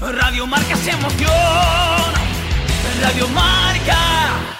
Radio Marca es emoción. Radio Marca.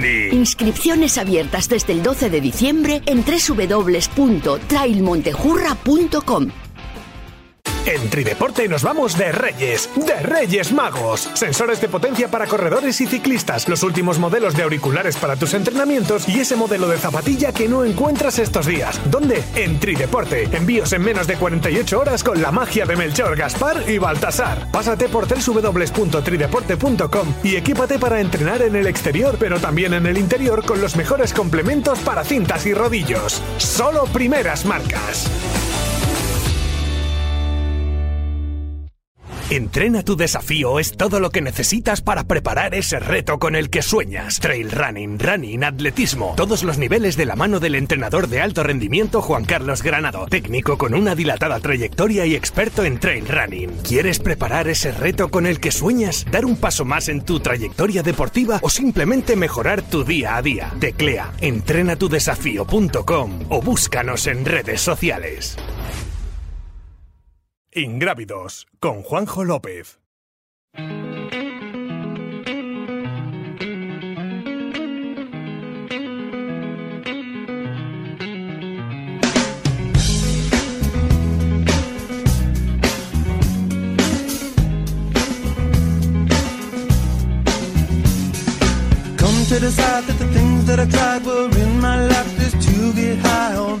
Inscripciones abiertas desde el 12 de diciembre en www.trailmontejurra.com. En Trideporte nos vamos de Reyes, de Reyes Magos. Sensores de potencia para corredores y ciclistas, los últimos modelos de auriculares para tus entrenamientos y ese modelo de zapatilla que no encuentras estos días. ¿Dónde? En Trideporte. Envíos en menos de 48 horas con la magia de Melchor, Gaspar y Baltasar. Pásate por www.trideporte.com y equípate para entrenar en el exterior, pero también en el interior con los mejores complementos para cintas y rodillos. Solo primeras marcas. Entrena tu desafío es todo lo que necesitas para preparar ese reto con el que sueñas. Trail running, running, atletismo, todos los niveles de la mano del entrenador de alto rendimiento Juan Carlos Granado, técnico con una dilatada trayectoria y experto en trail running. ¿Quieres preparar ese reto con el que sueñas? ¿Dar un paso más en tu trayectoria deportiva o simplemente mejorar tu día a día? Teclea entrenatudesafío.com o búscanos en redes sociales. Ingrávidos con Juanjo López. Come to decide that the things that I tried were in my life just to get high on.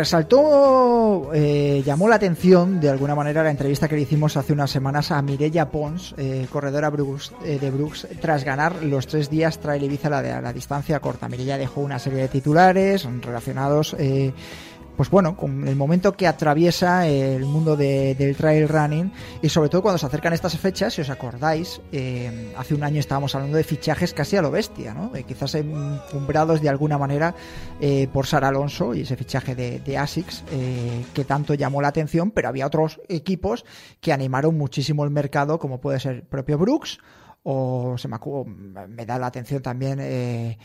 Resaltó, eh, llamó la atención de alguna manera la entrevista que le hicimos hace unas semanas a Mireia Pons, eh, corredora eh, de Brooks, tras ganar los tres días Trail Ibiza la, la distancia corta. Mireia dejó una serie de titulares relacionados, pues bueno, con el momento que atraviesa el mundo de- del trail running y sobre todo cuando se acercan estas fechas, si os acordáis, eh, hace un año estábamos hablando de fichajes casi a lo bestia, ¿no? Eh, quizás encumbrados de alguna manera eh, por Sara Alonso y ese fichaje de, de ASICS eh, que tanto llamó la atención, pero había otros equipos que animaron muchísimo el mercado, como puede ser propio Brooks o se me, me da la atención también eh,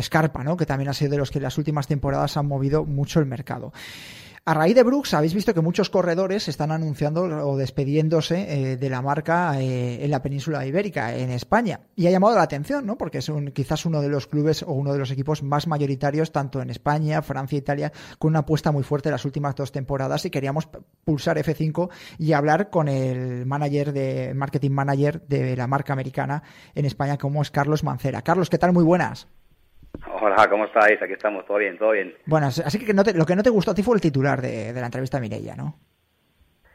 Scarpa, ¿no? que también ha sido de los que en las últimas temporadas han movido mucho el mercado. A raíz de Brooks habéis visto que muchos corredores están anunciando o despediéndose eh, de la marca eh, en la península ibérica, en España. Y ha llamado la atención, ¿no? Porque es un- quizás uno de los clubes o uno de los equipos más mayoritarios, tanto en España, Francia, Italia, con una apuesta muy fuerte las últimas dos temporadas. Y queríamos pulsar F5 y hablar con el manager de marketing manager de la marca americana en España, como es Carlos Mancera. Carlos, ¿qué tal? Muy buenas. Hola, ¿cómo estáis? Aquí estamos, todo bien, todo bien. Bueno, así que no te- lo que no te gustó a ti fue el titular de, de la entrevista a Mireia, ¿no?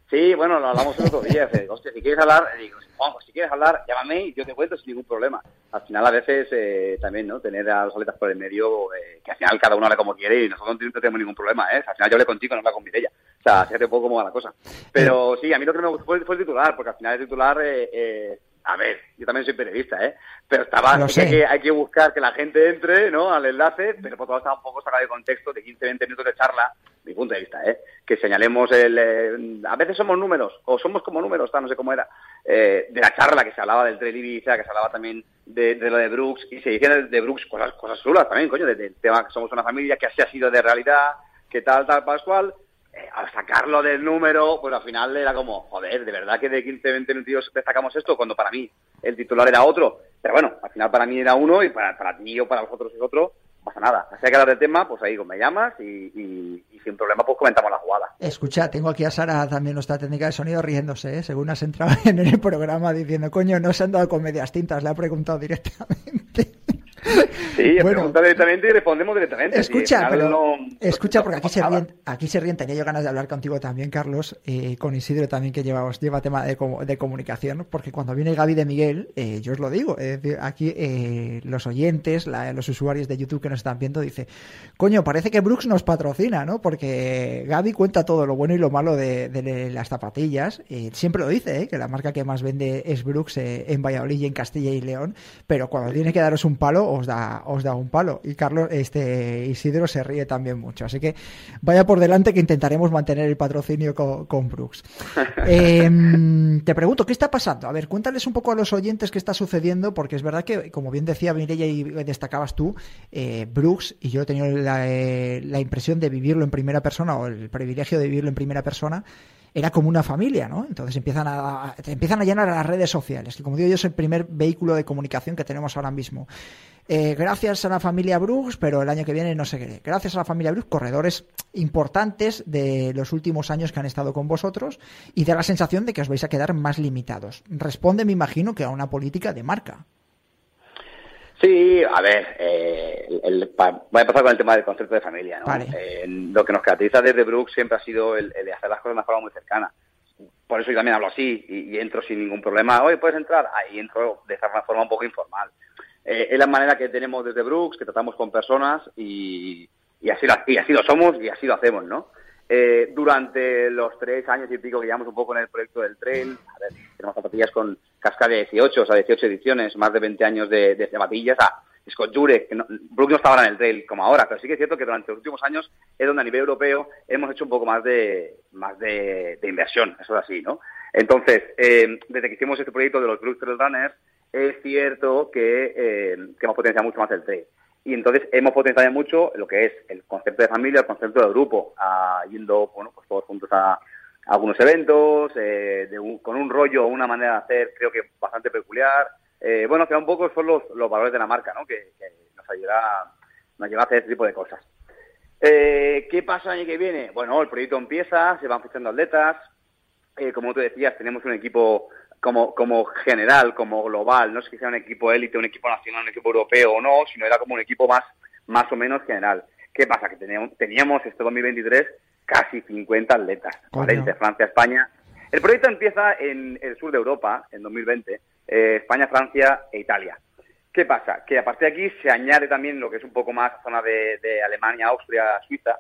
Sí, bueno, lo hablamos el otro día. Hostia, si quieres hablar, eh, digo, Juanjo, si quieres hablar, llámame y yo te cuento sin ningún problema. Al final, a veces, eh, también, ¿no? Tener a los atletas por el medio, eh, que al final cada uno habla como quiere y nosotros no tenemos ningún problema, ¿eh? Al final yo hablé contigo, no habla con Mireia. O sea, fíjate un poco cómo va la cosa. Pero sí, a mí lo que me gustó fue, fue el titular, porque al final el titular, eh, eh, a ver, yo también soy periodista, ¿eh? Pero estaba, hay que, hay que buscar que la gente entre, ¿no? Al enlace, pero por otro lado estaba un poco sacado de contexto de 15, 20 minutos de charla, mi punto de vista, ¿eh? Que señalemos el, eh, a veces somos números, o somos como números, no sé cómo era, eh, de la charla que se hablaba del Trail Ibiza, que se hablaba también de, lo de Brooks, y se decían de Brooks cosas, cosas chulas también, coño, del tema que somos una familia, que así ha sido de realidad, que tal, tal, Pascual, eh, al sacarlo del número, pues al final era como, joder, de verdad que de 15, 20 minutos destacamos esto, cuando para mí el titular era otro. Pero bueno, al final para mí era uno y para, para ti o para vosotros es otro, pasa nada. Así que hablar del tema, pues ahí me llamas y, sin problema pues comentamos la jugada. Escucha, tengo aquí a Sara también nuestra técnica de sonido riéndose, ¿eh? según has entrado en el programa diciendo, coño, no se han dado con medias tintas, le ha preguntado directamente. Sí, bueno, directamente y respondemos directamente. Escucha, escucha porque aquí se, ríen, aquí se ríen. Tenía yo ganas de hablar contigo también, Carlos, eh, con Isidro también que lleva, lleva tema de, de comunicación, porque cuando viene Gaby de Miguel, eh, yo os lo digo, aquí eh, los oyentes, los usuarios de YouTube que nos están viendo, dice, coño, parece que Brooks nos patrocina, ¿no? Porque Gaby cuenta todo lo bueno y lo malo de, las zapatillas. siempre lo dice, que la marca que más vende es Brooks en Valladolid y en Castilla y León, pero cuando tiene que daros un palo, os da, os da un palo. Y Carlos, este Isidro se ríe también mucho. Así que vaya por delante que intentaremos mantener el patrocinio con, Brooks. Em, te pregunto, ¿qué está pasando? A ver, cuéntales un poco a los oyentes qué está sucediendo, porque es verdad que, como bien decía Mireia y destacabas tú, eh, Brooks, y yo he tenido la, eh, la impresión de vivirlo en primera persona, o el privilegio de vivirlo en primera persona, era como una familia, ¿no? Entonces empiezan a, empiezan a llenar las redes sociales, que como digo yo es el primer vehículo de comunicación que tenemos ahora mismo. Eh, gracias a la familia Brooks, pero el año que viene no sé qué. Gracias a la familia Brooks, corredores importantes de los últimos años que han estado con vosotros y da la sensación de que os vais a quedar más limitados. Responde, me imagino, que a una política de marca. Sí, a ver, eh, voy a pasar con el tema del concepto de familia. ¿no? Eh, lo que nos caracteriza desde Brooks siempre ha sido el, de hacer las cosas de una forma muy cercana. Por eso yo también hablo así y, entro sin ningún problema. Oye, ¿puedes entrar? Ahí entro de esa forma un poco informal. Eh, es la manera que tenemos desde Brooks, que tratamos con personas y, así, y así lo somos y así lo hacemos, ¿no? Eh, durante los tres años y pico que llevamos un poco en el proyecto del trail, a ver, tenemos zapatillas con casca de 18, o sea, 18 ediciones, más de 20 años de, de zapatillas. Ah, Scott Jurek, que no, Brooks no estaba ahora en el trail como ahora, pero sí que es cierto que durante los últimos años es donde a nivel europeo hemos hecho un poco más de, más de, inversión, eso es así, ¿no? Entonces, eh, desde que hicimos este proyecto de los Brooks Trail Runners, es cierto que, eh, que hemos potenciado mucho más el trail. Y entonces hemos potenciado mucho lo que es el concepto de familia, el concepto de grupo, yendo bueno, pues todos juntos a, algunos eventos, eh, con un rollo o una manera de hacer, creo que bastante peculiar. Eh, bueno, que un poco son los, valores de la marca, ¿no? Que, nos ayuda nos lleva a hacer este tipo de cosas. Eh, ¿Qué pasa el año que viene? Bueno, el proyecto empieza, se van fichando atletas. Eh, como tú decías, tenemos un equipo como, como general, como global, no es que sea un equipo élite, un equipo nacional, un equipo europeo o no, sino era como un equipo más, más o menos general. ¿Qué pasa? Que teníamos, teníamos este 2023 casi 50 atletas, de Francia, España. El proyecto empieza en el sur de Europa, en 2020, eh, España, Francia e Italia. ¿Qué pasa? Que a partir de aquí se añade también lo que es un poco más zona de, Alemania, Austria, Suiza,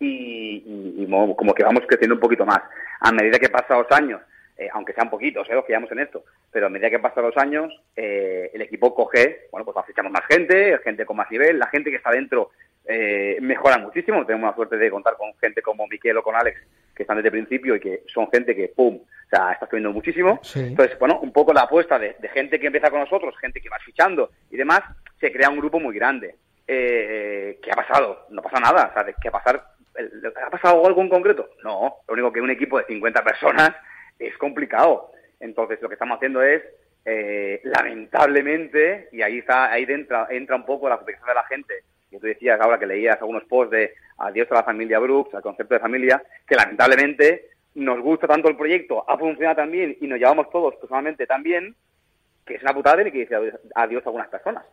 y, como que vamos creciendo un poquito más. A medida que pasan los años, eh, aunque sean poquitos, eh, los que llevamos en esto, pero a medida que pasan los años, eh, el equipo coge, bueno, pues fichamos más gente, gente con más nivel, la gente que está dentro eh, mejora muchísimo, tenemos la suerte de contar con gente como Miquel o con Alex, que están desde el principio y que son gente que, ¡pum!, o sea, está subiendo muchísimo. Entonces, bueno, un poco la apuesta de, gente que empieza con nosotros, gente que va fichando y demás, se crea un grupo muy grande. Eh, ¿Qué ha pasado? No pasa nada, o sea, ¿qué ha pasado? ¿Ha pasado algo en concreto? No, lo único que un equipo de 50 personas es complicado. Entonces, lo que estamos haciendo es, eh, lamentablemente, y ahí está, ahí entra, entra un poco la protección de la gente, que tú decías ahora que leías algunos posts de adiós a la familia Brooks, al concepto de familia, que lamentablemente nos gusta tanto el proyecto, ha funcionado tan bien y nos llevamos todos personalmente tan bien, que es una putada de que dice adiós a algunas personas.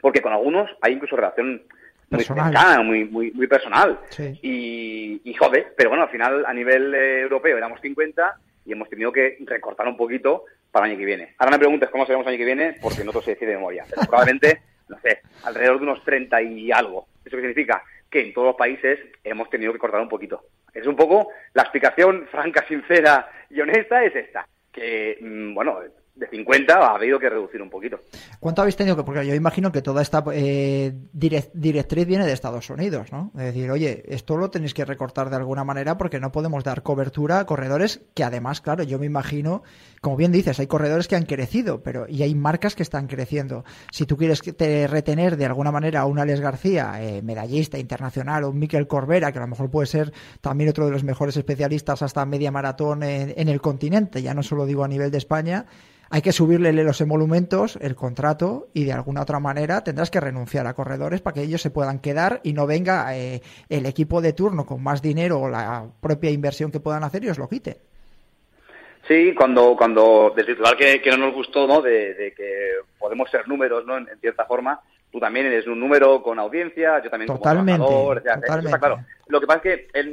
Porque con algunos hay incluso relación muy personal. muy, muy, muy personal. Y, y, joder, pero bueno, al final a nivel eh, europeo éramos 50 y hemos tenido que recortar un poquito para el año que viene. Ahora me preguntes cómo seremos el año que viene, porque no te sé decir de memoria, pero probablemente, no sé, alrededor de unos 30 y algo. ¿Eso qué significa? Que en todos los países hemos tenido que cortar un poquito. Es un poco la explicación franca, sincera y honesta es esta. Que, mm, bueno, de 50 ha habido que reducir un poquito. ¿Cuánto habéis tenido que.? Porque yo imagino que toda esta eh, directriz viene de Estados Unidos, ¿no? Es decir, oye, esto lo tenéis que recortar de alguna manera porque no podemos dar cobertura a corredores que además, claro, yo me imagino, como bien dices, hay corredores que han crecido, pero y hay marcas que están creciendo. Si tú quieres te retener de alguna manera a un Alex García, eh, medallista internacional, o un Miquel Corbera, que a lo mejor puede ser también otro de los mejores especialistas hasta media maratón en el continente, ya no solo digo a nivel de España hay que subirle los emolumentos, el contrato, y de alguna otra manera tendrás que renunciar a corredores para que ellos se puedan quedar y no venga eh, el equipo de turno con más dinero o la propia inversión que puedan hacer y os lo quite. Sí, cuando, cuando del titular que, no nos gustó, ¿no? De, que podemos ser números, ¿no? En, cierta forma, tú también eres un número con audiencia, yo también totalmente, como totalmente. claro. Lo que pasa es que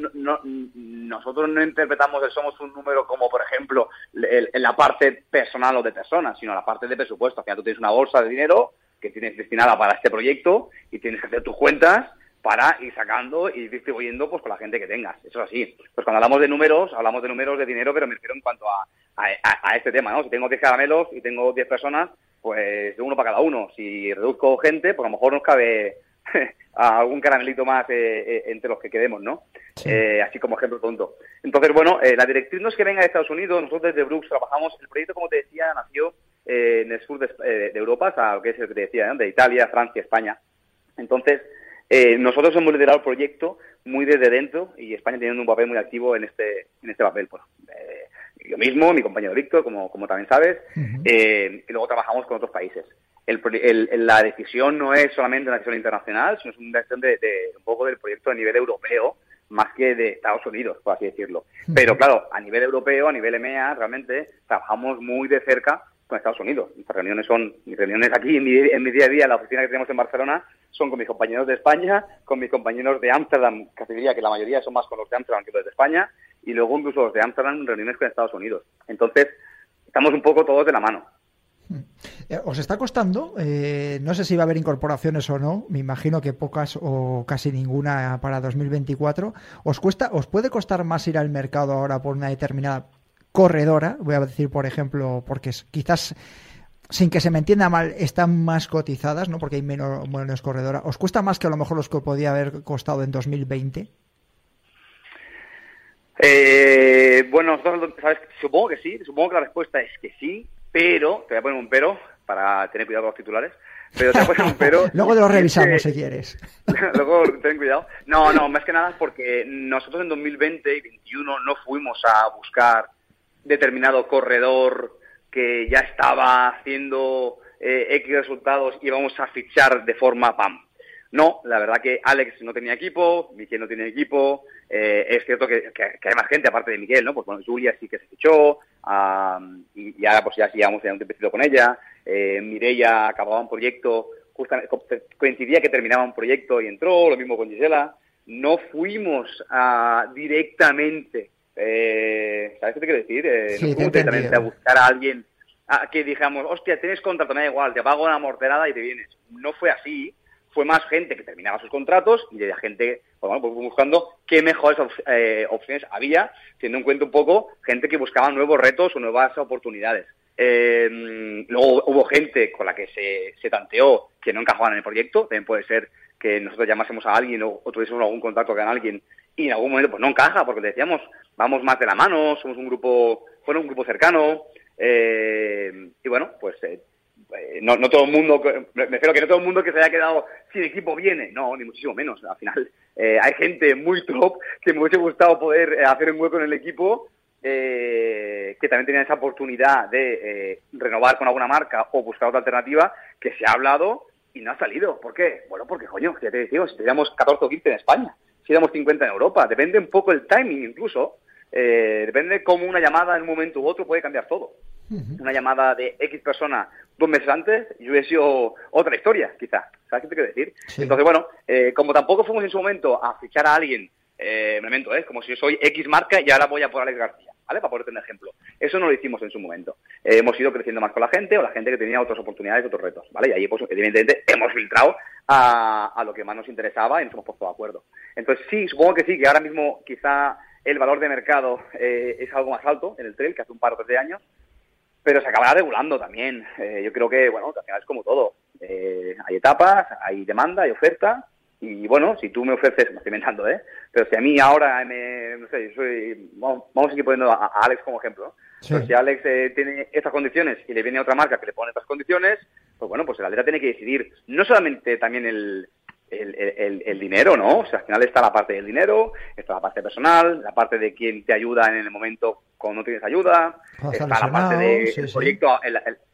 nosotros no interpretamos el somos un número como, por ejemplo, en la parte personal o de personas, sino la parte de presupuesto. Al final tú tienes una bolsa de dinero que tienes destinada para este proyecto y tienes que hacer tus cuentas para ir sacando y distribuyendo pues con la gente que tengas. Eso es así. Pues cuando hablamos de números, hablamos de números de dinero, pero me refiero en cuanto a, a, este tema, ¿no? Si tengo 10 caramelos y tengo 10 personas, pues de uno para cada uno. Si reduzco gente, pues a lo mejor nos cabe algún caramelito más eh, eh, entre los que quedemos, ¿no? Eh, así como ejemplo tonto. Entonces, bueno, la directriz no es que venga de Estados Unidos, nosotros desde Brooks trabajamos, el proyecto, como te decía, nació en el sur de, Europa, o que es el que te decía, de Italia, Francia, España. Entonces, nosotros hemos liderado el proyecto muy desde dentro y España teniendo un papel muy activo en este, en este papel. Pues, yo mismo, mi compañero Víctor, como, como también sabes, y luego trabajamos con otros países el, la decisión no es solamente una decisión internacional, sino es una decisión de, un poco del proyecto a nivel europeo, más que de Estados Unidos, por así decirlo. Pero claro, a nivel europeo, a nivel EMEA, realmente trabajamos muy de cerca con Estados Unidos. Nuestras reuniones son, mis reuniones aquí en mi, en mi día a día, en la oficina que tenemos en Barcelona, son con mis compañeros de España, con mis compañeros de Ámsterdam, casi diría que la mayoría son más con los de Ámsterdam que los de España, y luego incluso los de Ámsterdam reuniones con Estados Unidos. Entonces, estamos un poco todos de la mano. Eh, ¿Os está costando? Eh, no sé si va a haber incorporaciones o no. Me imagino que pocas o casi ninguna para 2024. ¿Os cuesta, os puede costar más ir al mercado ahora por una determinada corredora? Voy a decir, por ejemplo, porque quizás sin que se me entienda mal, están más cotizadas, ¿no? Porque hay menos, menos corredora. ¿Os cuesta más que a lo mejor los que podía haber costado en 2020? Eh, bueno, supongo que sí. Supongo que la respuesta es que sí pero, te voy a poner un pero para tener cuidado con los titulares, pero te voy a poner un pero. Luego lo revisamos si quieres. Luego ten cuidado. No, no, más que nada porque nosotros en 2020 y 2021 no fuimos a buscar determinado corredor que ya estaba haciendo eh, X resultados y vamos a fichar de forma PAM. No, la verdad que Alex no tenía equipo, Miquel no tenía equipo, eh, es cierto que, hay más gente aparte de Miguel, ¿no? Pues bueno, Julia sí que se fichó, y, ahora pues ya sigamos ya un tiempecito con ella, eh, Mireia acababa un proyecto, justamente, coincidía que terminaba un proyecto y entró, lo mismo con Gisela, no fuimos a, directamente, eh, ¿sabes qué te quiero decir? Eh, no fuimos directamente a buscar a alguien a, que dijamos, hostia, tienes contrato, me da igual, te pago una morterada y te vienes. No fue así, fue más gente que terminaba sus contratos y de gente, pues pues buscando qué mejores eh, opciones había, teniendo en cuenta un poco gente que buscaba nuevos retos o nuevas oportunidades. Eh, luego hubo gente con la que se, se tanteó que no encajaban en el proyecto, también puede ser que nosotros llamásemos a alguien o, tuviésemos algún contacto con alguien y en algún momento pues no encaja porque le decíamos vamos más de la mano, somos un grupo, bueno, un grupo cercano eh, y bueno, pues eh, no, no todo el mundo, me refiero que no todo el mundo que se haya quedado sin equipo viene, no, ni muchísimo menos. Al final eh, hay gente muy top que me hubiese gustado poder eh, hacer un hueco en el equipo, que también tenía esa oportunidad de renovar con alguna marca o buscar otra alternativa, que se ha hablado y no ha salido. ¿Por qué? Bueno, porque coño, ya te decía, si teníamos 14 o 15 en España, si éramos 50 en Europa, depende un poco el timing incluso, depende cómo una llamada en un momento u otro puede cambiar todo una llamada de X persona dos meses antes y hubiese sido otra historia, quizá. ¿Sabes qué te quiero decir? Entonces, bueno, eh, como tampoco fuimos en su momento a fichar a alguien, eh, me momento, ¿eh? como si yo soy X marca y ahora voy a por Alex García, ¿vale? Para ponerte un ejemplo. Eso no lo hicimos en su momento. Eh, hemos ido creciendo más con la gente o la gente que tenía otras oportunidades, otros retos, ¿vale? Y ahí, pues, evidentemente, hemos filtrado a, a lo que más nos interesaba y nos hemos puesto de acuerdo. Entonces, sí, supongo que sí, que ahora mismo quizá el valor de mercado eh, es algo más alto en el trail que hace un par o tres de años, pero se acabará regulando también. Eh, yo creo que, bueno, al final es como todo. Eh, hay etapas, hay demanda, hay oferta, y bueno, si tú me ofreces, me estoy inventando, ¿eh? Pero si a mí ahora, me, no sé, yo soy, vamos, a seguir poniendo a, Alex como ejemplo, pues si Alex eh, tiene estas condiciones y le viene otra marca que le pone estas condiciones, pues bueno, pues el atleta tiene que decidir no solamente también el, el, el, dinero, ¿no? O sea, al final está la parte del dinero, está la parte personal, la parte de quien te ayuda en el momento cuando no tienes ayuda, está la parte del proyecto,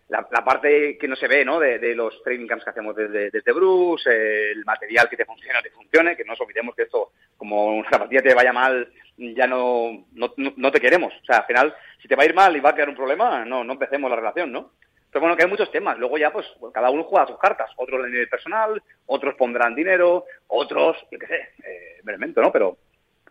la, parte que no se ve, ¿no? De, los training camps que hacemos desde, desde Bruce, el material que te funciona, te funcione, que no nos olvidemos que esto, como una zapatilla te vaya mal, ya no, no, no, te queremos. O sea, al final, si te va a ir mal y va a quedar un problema, no, no empecemos la relación, ¿no? Pero bueno, que hay muchos temas. Luego ya, pues, cada uno juega sus cartas. Otros de nivel personal, otros pondrán dinero, otros, yo qué sé, eh, ¿no? Pero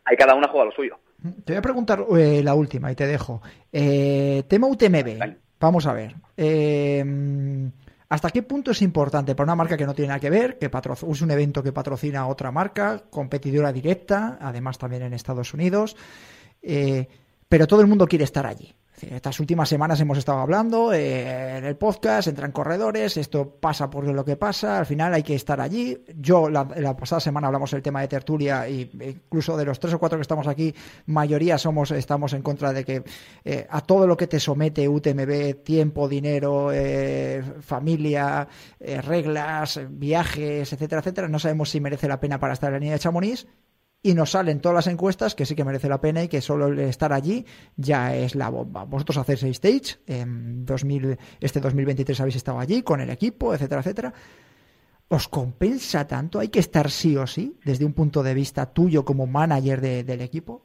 hay cada uno juega lo suyo. Te voy a preguntar eh, la última y te dejo. Eh, tema UTMB. Vamos a ver. Eh, ¿Hasta qué punto es importante para una marca que no tiene nada que ver, que es un evento que patrocina otra marca, competidora directa, además también en Estados Unidos, pero todo el mundo quiere estar allí? Estas últimas semanas hemos estado hablando eh, en el podcast, entran corredores, esto pasa por lo que pasa, al final hay que estar allí. Yo la, pasada semana hablamos del tema de tertulia y incluso de los tres o cuatro que estamos aquí, mayoría somos estamos en contra de que eh, a todo lo que te somete UTMB, tiempo, dinero, eh, familia, reglas, viajes, etcétera, etcétera, no sabemos si merece la pena para estar en la línea de Chamonix y nos salen todas las encuestas que sí que merece la pena y que solo estar allí ya es la bomba. Vosotros hacéis stage, en 2000, este 2023 habéis estado allí con el equipo, etcétera, etcétera. ¿Os compensa tanto? ¿Hay que estar sí o sí desde un punto de vista tuyo como manager del equipo?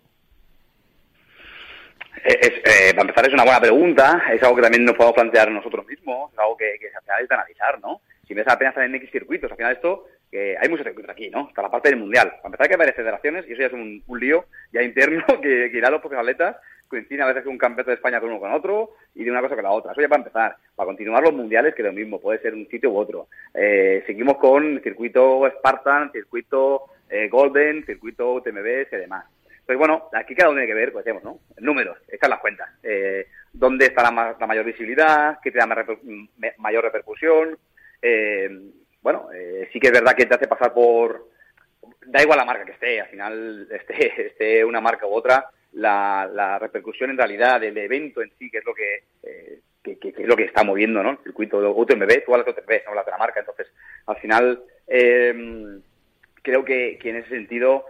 Eh, para empezar, es una buena pregunta. Es algo que también nos podemos plantear nosotros mismos. Es algo que, que al final es de analizar, ¿no? Si ves apenas en X circuitos, al final esto que hay muchos circuitos aquí, ¿no? Está la parte del mundial. Para empezar, hay que varias federaciones y eso ya es un, lío ya interno que, que irá a los propios atletas coinciden a veces un campeonato de España con uno con otro y de una cosa con la otra. Eso ya para empezar. Para continuar los mundiales, que lo mismo, puede ser un sitio u otro. Eh, seguimos con circuito Spartan, circuito eh, Golden, circuito TMBs y demás. Pues bueno, aquí cada uno tiene que ver, pues decimos, ¿no? Números, echar las cuentas. Eh, ¿Dónde está la, la, mayor visibilidad? ¿Qué te da mayor repercusión? Bueno, eh, sí que es verdad que te hace pasar por... Da igual la marca que esté, al final esté, esté una marca u otra, la, la repercusión en realidad del evento en sí, que es lo que, eh, es lo que está moviendo, ¿no? El circuito UTMB, tú hablas de UTMB, no hablas de la marca, entonces al final eh, creo que, que, en ese sentido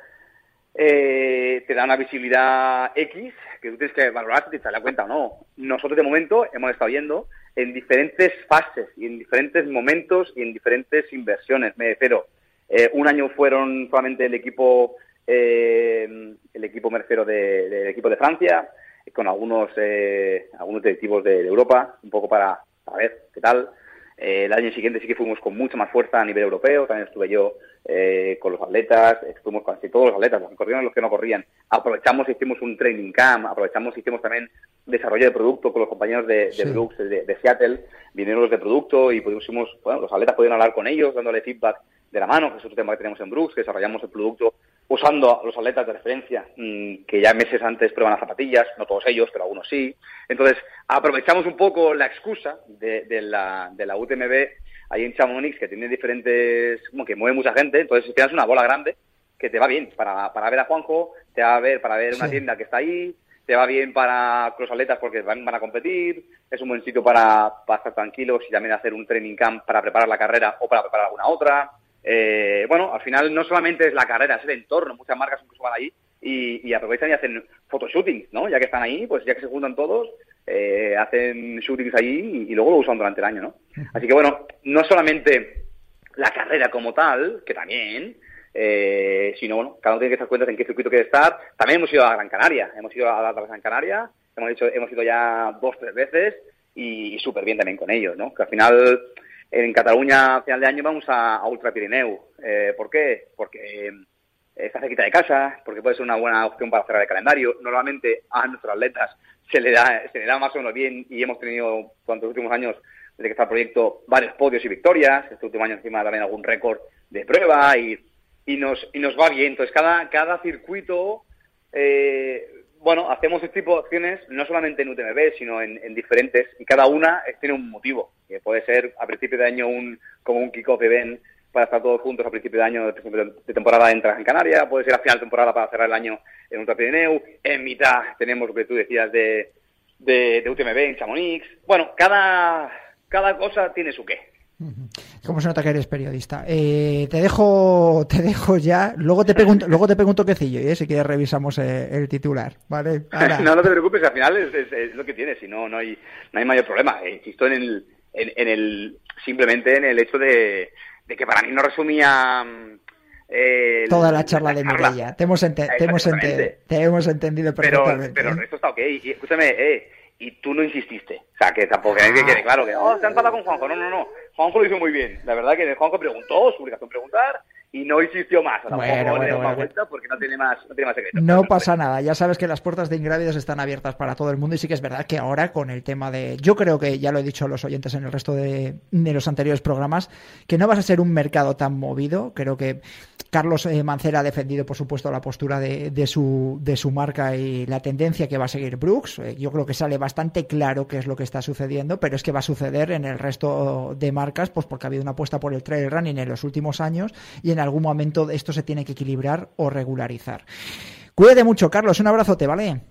eh, te da una visibilidad X que tú tienes que valorar si te das cuenta o no. Nosotros de momento hemos estado yendo en diferentes fases y en diferentes momentos y en diferentes inversiones. Me refiero, eh, un año fueron solamente el equipo eh, el equipo mercero del equipo de Francia con algunos eh, algunos directivos de, Europa un poco para, para ver qué tal eh, el año siguiente sí que fuimos con mucha más fuerza a nivel europeo, también estuve yo eh, con los atletas, estuvimos con casi todos los atletas, los que corrían y los que no corrían. Aprovechamos y hicimos un training camp, aprovechamos y hicimos también desarrollo de producto con los compañeros de, Brooks, de, Seattle, vinieron los de producto y pusimos, bueno, los atletas pudieron hablar con ellos, dándole feedback de la mano, que es otro tema que tenemos en Brooks, que desarrollamos el producto usando a los atletas de referencia mm, que ya meses antes prueban las zapatillas, no todos ellos, pero algunos sí. Entonces, aprovechamos un poco la excusa de, de, la, de la UTMB ahí en Chamonix, que tiene diferentes, como que mueve mucha gente, entonces tienes una bola grande que te va bien para, para ver a Juanjo, te va a ver para ver una tienda que está ahí, te va bien para los atletas porque van, van a competir, es un buen sitio para, para estar tranquilos y también hacer un training camp para preparar la carrera o para preparar alguna otra. Eh, bueno, al final no solamente es la carrera, es el entorno, muchas marcas incluso van ahí y, aprovechan y hacen photoshootings, ¿no? Ya que están ahí, pues ya que se juntan todos, eh, hacen shootings allí y, luego lo usan durante el año, ¿no? Así que bueno, no solamente la carrera como tal, que también, eh, sino bueno, cada uno tiene que estar cuenta en qué circuito quiere estar. También hemos ido a Gran Canaria, hemos ido a la Gran Canaria, hemos, hecho, hemos ido ya dos, tres veces y, y súper bien también con ellos, ¿no? Que al final en Cataluña a final de año vamos a, Ultra Pirineu. Eh, ¿Por qué? Porque eh, está cerquita de casa, porque puede ser una buena opción para cerrar el calendario. Normalmente a nuestros atletas se le da, se le da más o menos bien y hemos tenido durante los últimos años, desde que está el proyecto, varios podios y victorias. Este último año encima también algún récord de prueba y, y, nos, y nos va bien. Entonces cada, cada circuito, eh, bueno, hacemos este tipo de acciones no solamente en UTMB, sino en, diferentes, y cada una tiene un motivo, que puede ser a principio de año un como un kick-off event para estar todos juntos a principio de año, de temporada en Canarias, puede ser a final de temporada para cerrar el año en Ultra Pirineu, en mitad tenemos lo que tú decías de, de, de UTMB en Chamonix. Bueno, cada, cada cosa tiene su qué. ¿Cómo se nota que eres periodista? Eh, te dejo, te dejo ya. Luego te pregunto, luego te pregunto qué ¿eh? si quieres revisamos eh, el titular, ¿vale? no, no te preocupes, al final es, lo que tienes, si no, no hay, no hay mayor problema. Eh, insisto en el, en, el, simplemente en el hecho de, que para mí no resumía eh, Toda la charla de Mireia. Te hemos, te, hemos te hemos entendido perfectamente. Pero, pero esto está ok. Y escúchame, eh, y tú no insististe. O sea, que tampoco hay que quede claro que, oh, se han con Juanjo. No, no, no. Juanjo lo hizo muy bien. La verdad que Juanjo preguntó, su obligación preguntar, y no insistió más. Bueno, bueno, bueno, vuelta porque no tiene más, no tiene más secreto. No pasa nada. Ya sabes que las puertas de Ingrávidos están abiertas para todo el mundo y sí que es verdad que ahora con el tema de... Yo creo que ya lo he dicho a los oyentes en el resto de, de los anteriores programas, que no vas a ser un mercado tan movido. Creo que Carlos eh, Mancera ha defendido, por supuesto, la postura de, de, su, de su marca y la tendencia que va a seguir Brooks. Eh, yo creo que sale bastante claro qué es lo que está sucediendo, pero es que va a suceder en el resto de marcas, pues porque ha habido una apuesta por el trail running en los últimos años y en algún momento esto se tiene que equilibrar o regularizar. Cuídate mucho, Carlos. Un abrazote, ¿vale?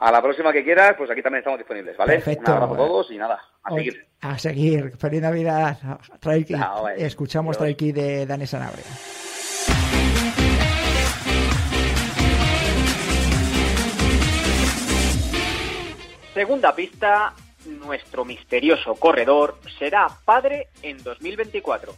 A la próxima que quieras, pues aquí también estamos disponibles, ¿vale? Perfecto. Un abrazo a todos y nada, a seguir. A seguir. Feliz Navidad. Escuchamos Trail de Dani Sanabria. Segunda pista, nuestro misterioso corredor será padre en 2024.